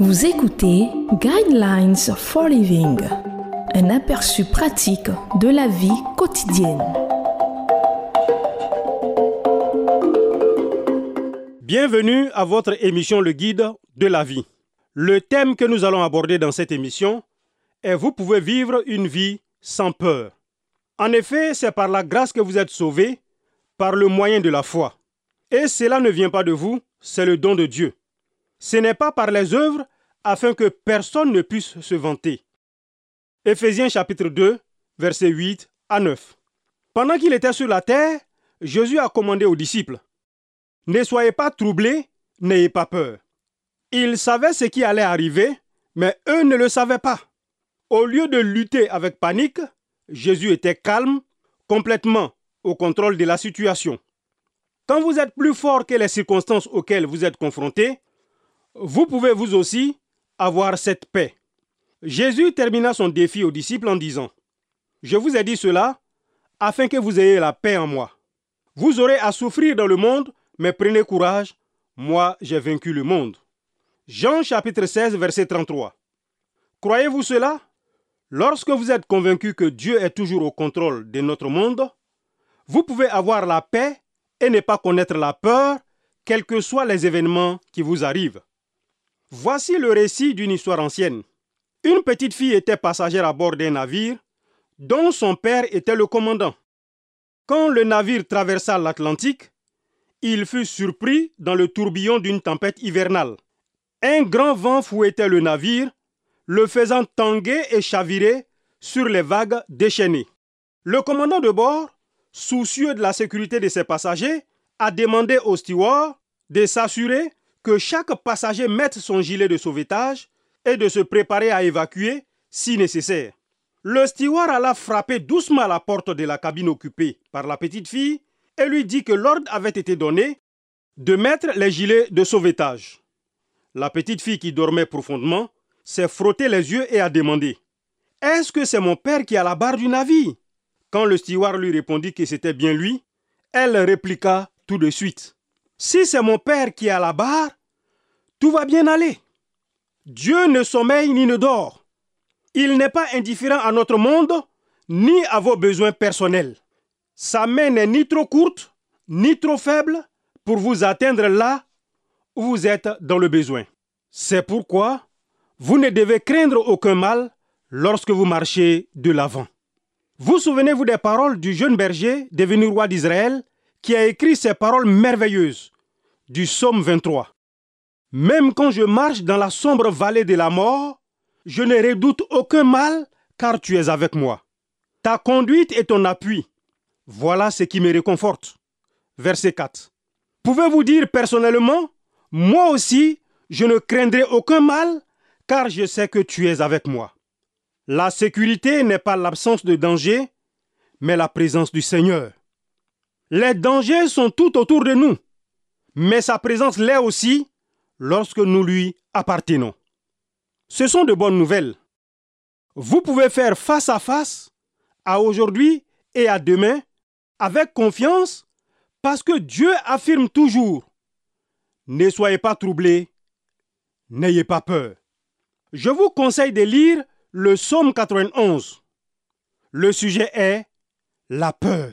Vous écoutez Guidelines for Living, un aperçu pratique de la vie quotidienne. Bienvenue à votre émission Le Guide de la vie. Le thème que nous allons aborder dans cette émission est Vous pouvez vivre une vie sans peur. En effet, c'est par la grâce que vous êtes sauvés, par le moyen de la foi. Et cela ne vient pas de vous, c'est le don de Dieu. Ce n'est pas par les œuvres afin que personne ne puisse se vanter. Éphésiens chapitre 2, versets 8 à 9. Pendant qu'il était sur la terre, Jésus a commandé aux disciples Ne soyez pas troublés, n'ayez pas peur. Il savait ce qui allait arriver, mais eux ne le savaient pas. Au lieu de lutter avec panique, Jésus était calme, complètement au contrôle de la situation. Quand vous êtes plus fort que les circonstances auxquelles vous êtes confrontés, vous pouvez vous aussi avoir cette paix. Jésus termina son défi aux disciples en disant, Je vous ai dit cela afin que vous ayez la paix en moi. Vous aurez à souffrir dans le monde, mais prenez courage, moi j'ai vaincu le monde. Jean chapitre 16 verset 33. Croyez-vous cela? Lorsque vous êtes convaincu que Dieu est toujours au contrôle de notre monde, vous pouvez avoir la paix et ne pas connaître la peur, quels que soient les événements qui vous arrivent. Voici le récit d'une histoire ancienne. Une petite fille était passagère à bord d'un navire dont son père était le commandant. Quand le navire traversa l'Atlantique, il fut surpris dans le tourbillon d'une tempête hivernale. Un grand vent fouettait le navire, le faisant tanguer et chavirer sur les vagues déchaînées. Le commandant de bord, soucieux de la sécurité de ses passagers, a demandé au steward de s'assurer que chaque passager mette son gilet de sauvetage et de se préparer à évacuer si nécessaire. Le steward alla frapper doucement à la porte de la cabine occupée par la petite fille et lui dit que l'ordre avait été donné de mettre les gilets de sauvetage. La petite fille qui dormait profondément s'est frottée les yeux et a demandé Est-ce que c'est mon père qui à la barre du navire? Quand le steward lui répondit que c'était bien lui, elle répliqua tout de suite Si c'est mon père qui est à la barre, tout va bien aller. Dieu ne sommeille ni ne dort. Il n'est pas indifférent à notre monde ni à vos besoins personnels. Sa main n'est ni trop courte ni trop faible pour vous atteindre là où vous êtes dans le besoin. C'est pourquoi vous ne devez craindre aucun mal lorsque vous marchez de l'avant. Vous souvenez-vous des paroles du jeune berger devenu roi d'Israël qui a écrit ces paroles merveilleuses du psaume 23. Même quand je marche dans la sombre vallée de la mort, je ne redoute aucun mal car tu es avec moi. Ta conduite et ton appui, voilà ce qui me réconforte. Verset 4. Pouvez-vous dire personnellement, moi aussi, je ne craindrai aucun mal car je sais que tu es avec moi. La sécurité n'est pas l'absence de danger, mais la présence du Seigneur. Les dangers sont tout autour de nous, mais sa présence l'est aussi lorsque nous lui appartenons. Ce sont de bonnes nouvelles. Vous pouvez faire face à face à aujourd'hui et à demain avec confiance parce que Dieu affirme toujours Ne soyez pas troublés, n'ayez pas peur. Je vous conseille de lire le psaume 91. Le sujet est la peur.